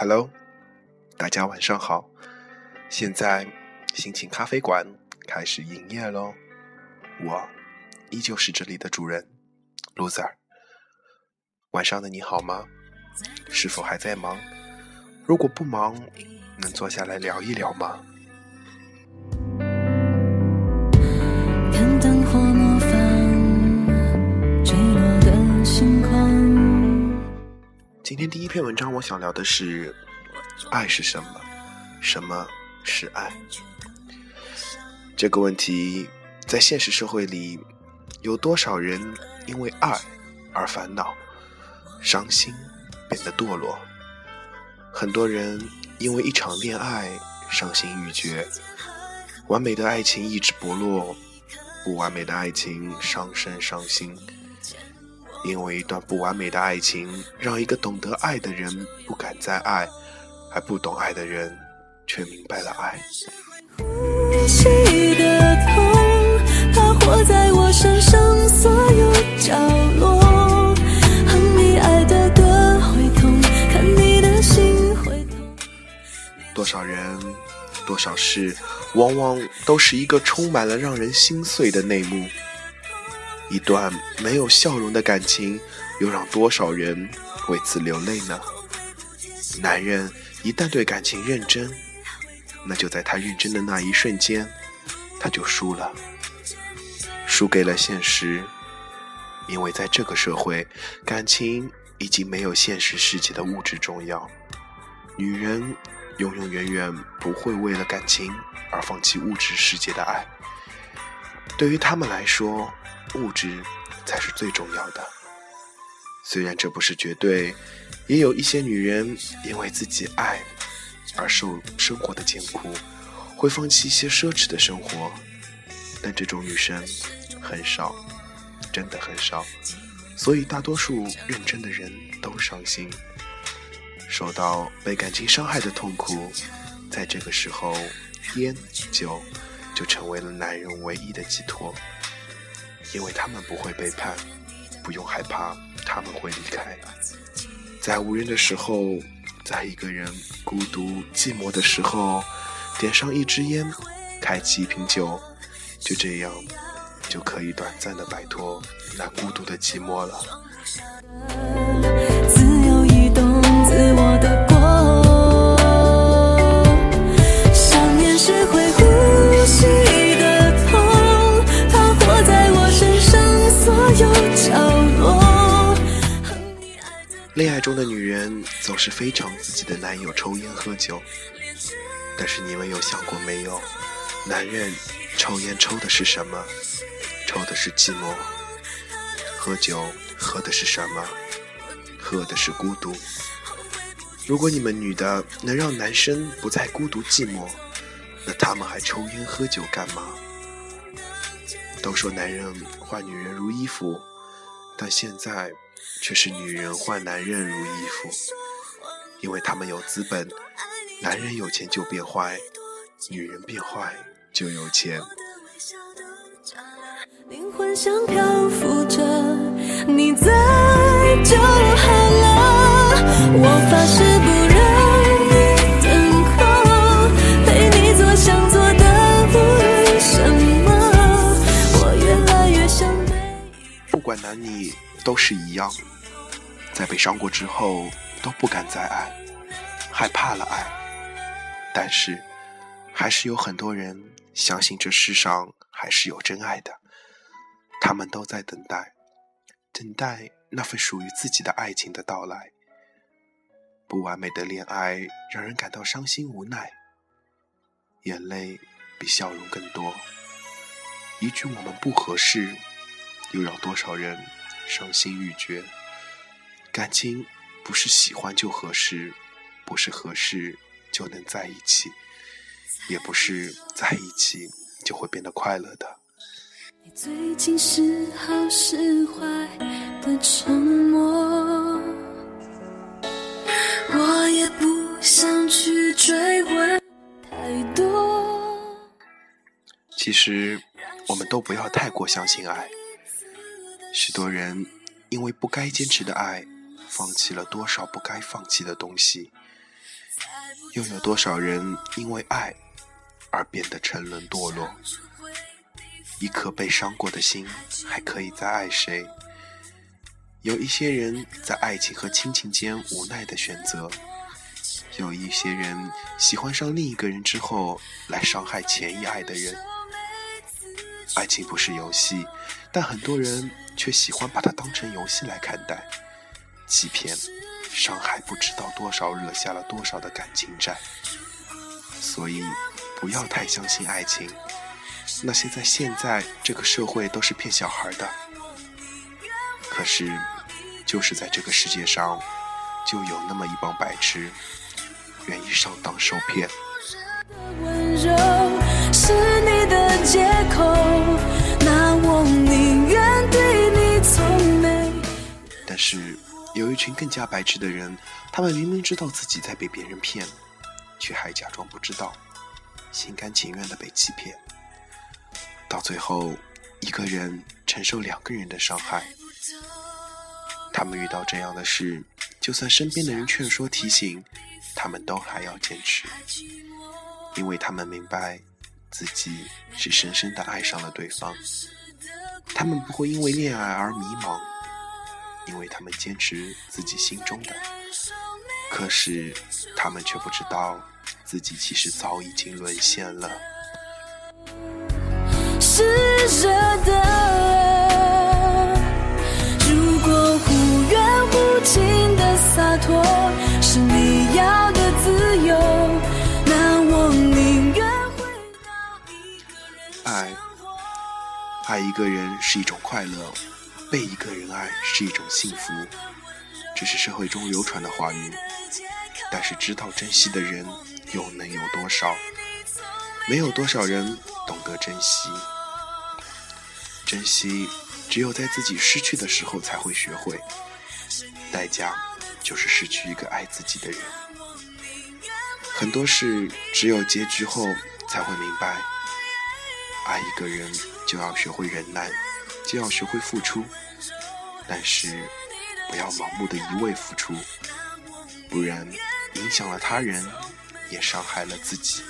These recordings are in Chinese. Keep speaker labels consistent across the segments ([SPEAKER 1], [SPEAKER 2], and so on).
[SPEAKER 1] Hello，大家晚上好。现在心情咖啡馆开始营业喽。我依旧是这里的主人，Loser。晚上的你好吗？是否还在忙？如果不忙，能坐下来聊一聊吗？今天第一篇文章，我想聊的是爱是什么？什么是爱？这个问题在现实社会里，有多少人因为爱而烦恼、伤心、变得堕落？很多人因为一场恋爱伤心欲绝，完美的爱情意志薄弱，不完美的爱情伤身伤心。因为一段不完美的爱情，让一个懂得爱的人不敢再爱，还不懂爱的人却明白了爱。多少人，多少事，往往都是一个充满了让人心碎的内幕。一段没有笑容的感情，又让多少人为此流泪呢？男人一旦对感情认真，那就在他认真的那一瞬间，他就输了，输给了现实。因为在这个社会，感情已经没有现实世界的物质重要。女人永永远远不会为了感情而放弃物质世界的爱。对于他们来说，物质才是最重要的。虽然这不是绝对，也有一些女人因为自己爱而受生活的艰苦，会放弃一些奢侈的生活。但这种女生很少，真的很少。所以大多数认真的人都伤心，受到被感情伤害的痛苦。在这个时候，烟酒就成为了男人唯一的寄托。因为他们不会背叛，不用害怕他们会离开。在无人的时候，在一个人孤独寂寞的时候，点上一支烟，开启一瓶酒，就这样就可以短暂的摆脱那孤独的寂寞了。自由移动，自我的。恋爱中的女人总是非常自己的男友抽烟喝酒，但是你们有想过没有？男人抽烟抽的是什么？抽的是寂寞。喝酒喝的是什么？喝的是孤独。如果你们女的能让男生不再孤独寂寞，那他们还抽烟喝酒干嘛？都说男人换女人如衣服，但现在。却是女人换男人如衣服，因为他们有资本。男人有钱就变坏，女人变坏就有钱。灵魂像漂浮着，你在就好了。我发誓不让你等候，陪你做想做的为什么？我越来越想不管男女。都是一样，在被伤过之后都不敢再爱，害怕了爱。但是，还是有很多人相信这世上还是有真爱的，他们都在等待，等待那份属于自己的爱情的到来。不完美的恋爱让人感到伤心无奈，眼泪比笑容更多。一句我们不合适，又让多少人？伤心欲绝，感情不是喜欢就合适，不是合适就能在一起，也不是在一起就会变得快乐的。你最近是好是坏的沉默，我也不想去追问太多。其实，我们都不要太过相信爱。许多人因为不该坚持的爱，放弃了多少不该放弃的东西，又有多少人因为爱而变得沉沦堕落？一颗被伤过的心，还可以再爱谁？有一些人在爱情和亲情间无奈的选择，有一些人喜欢上另一个人之后来伤害前一爱的人。爱情不是游戏，但很多人却喜欢把它当成游戏来看待，欺骗。伤害不知道多少，惹下了多少的感情债，所以不要太相信爱情。那些在现在这个社会都是骗小孩的，可是就是在这个世界上，就有那么一帮白痴，愿意上当受骗。是。有一群更加白痴的人，他们明明知道自己在被别人骗，却还假装不知道，心甘情愿的被欺骗，到最后一个人承受两个人的伤害。他们遇到这样的事，就算身边的人劝说提醒，他们都还要坚持，因为他们明白自己是深深的爱上了对方，他们不会因为恋爱而迷茫。因为他们坚持自己心中的，可是他们却不知道，自己其实早已经沦陷了。是热的，如果忽远忽近的洒脱是你要的自由，那我宁愿回到一个人爱，爱一个人是一种快乐。被一个人爱是一种幸福，这是社会中流传的话语。但是知道珍惜的人又能有多少？没有多少人懂得珍惜。珍惜只有在自己失去的时候才会学会，代价就是失去一个爱自己的人。很多事只有结局后才会明白，爱一个人就要学会忍耐。就要学会付出，但是不要盲目的一味付出，不然影响了他人，也伤害了自己。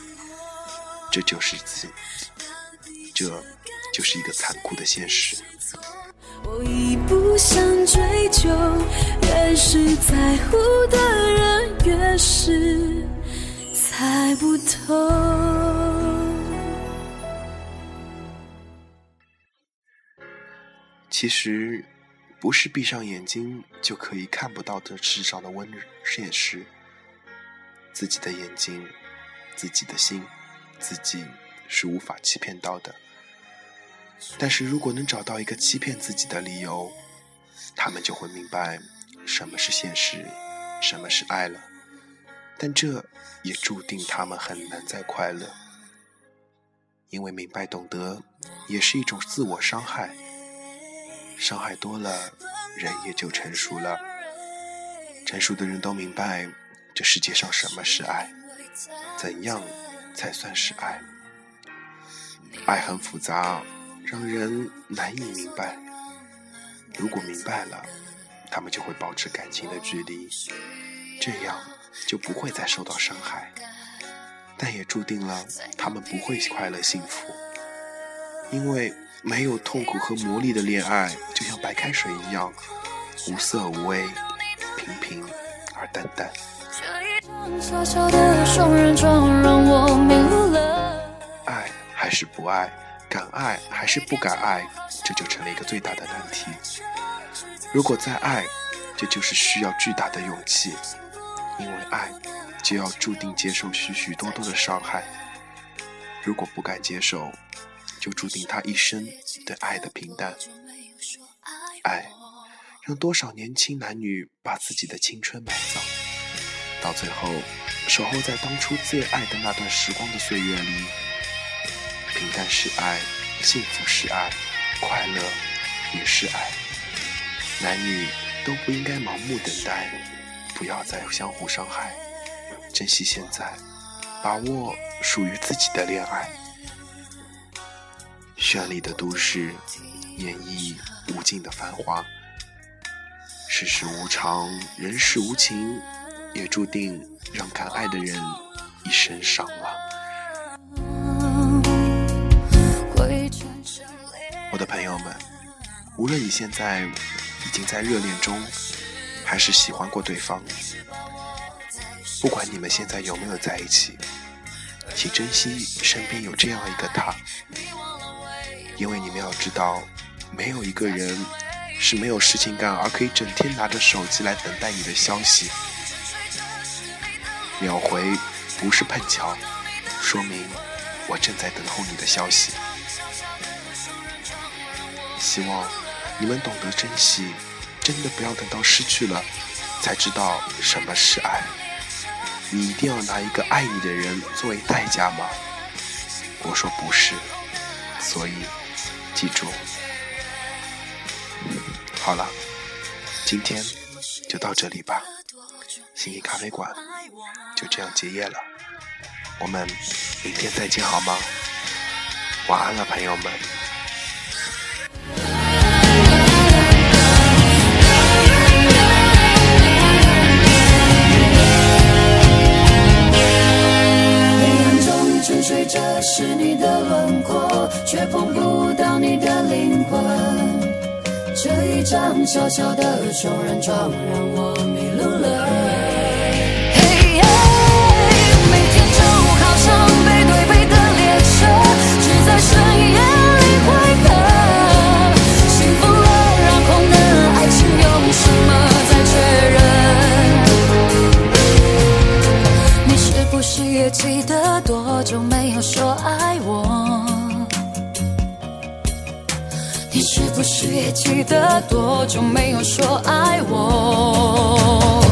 [SPEAKER 1] 这就是自，这就是一个残酷的现实。我已不想追究，越是在乎的人，越是猜不透。其实，不是闭上眼睛就可以看不到这世上的温现实。自己的眼睛，自己的心，自己是无法欺骗到的。但是如果能找到一个欺骗自己的理由，他们就会明白什么是现实，什么是爱了。但这也注定他们很难再快乐，因为明白懂得也是一种自我伤害。伤害多了，人也就成熟了。成熟的人都明白，这世界上什么是爱，怎样才算是爱。爱很复杂，让人难以明白。如果明白了，他们就会保持感情的距离，这样就不会再受到伤害。但也注定了他们不会快乐幸福，因为。没有痛苦和磨砺的恋爱，就像白开水一样，无色无味，平平而淡淡。爱还是不爱，敢爱还是不敢爱，这就成了一个最大的难题。如果再爱，这就是需要巨大的勇气，因为爱就要注定接受许许多多的伤害。如果不敢接受，就注定他一生对爱的平淡。爱让多少年轻男女把自己的青春埋葬，到最后守候在当初最爱的那段时光的岁月里。平淡是爱，幸福是爱，快乐也是爱。男女都不应该盲目等待，不要再相互伤害，珍惜现在，把握属于自己的恋爱。绚丽的都市，演绎无尽的繁华。世事无常，人世无情，也注定让敢爱的人一身伤亡。我的朋友们，无论你现在已经在热恋中，还是喜欢过对方，不管你们现在有没有在一起，请珍惜身边有这样一个他，因为你们要知道，没有一个人。是没有事情干而可以整天拿着手机来等待你的消息，秒回不是碰巧，说明我正在等候你的消息。希望你们懂得珍惜，真的不要等到失去了才知道什么是爱。你一定要拿一个爱你的人作为代价吗？我说不是，所以记住。好了，今天就到这里吧。心意咖啡馆就这样结业了，我们明天再见好吗？晚安了，朋友们。
[SPEAKER 2] 黑暗中沉睡着是你的轮廓，这一张小小的双人床让我迷路了。嘿耶，每天就好像背对背的列车，只在深夜里会合。幸福了，让空的爱情用什么再确认？你是不是也记得多久没有说爱我？是不是也记得多久没有说爱我？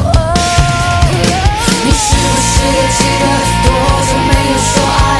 [SPEAKER 2] 你是不是也记得多久没有说爱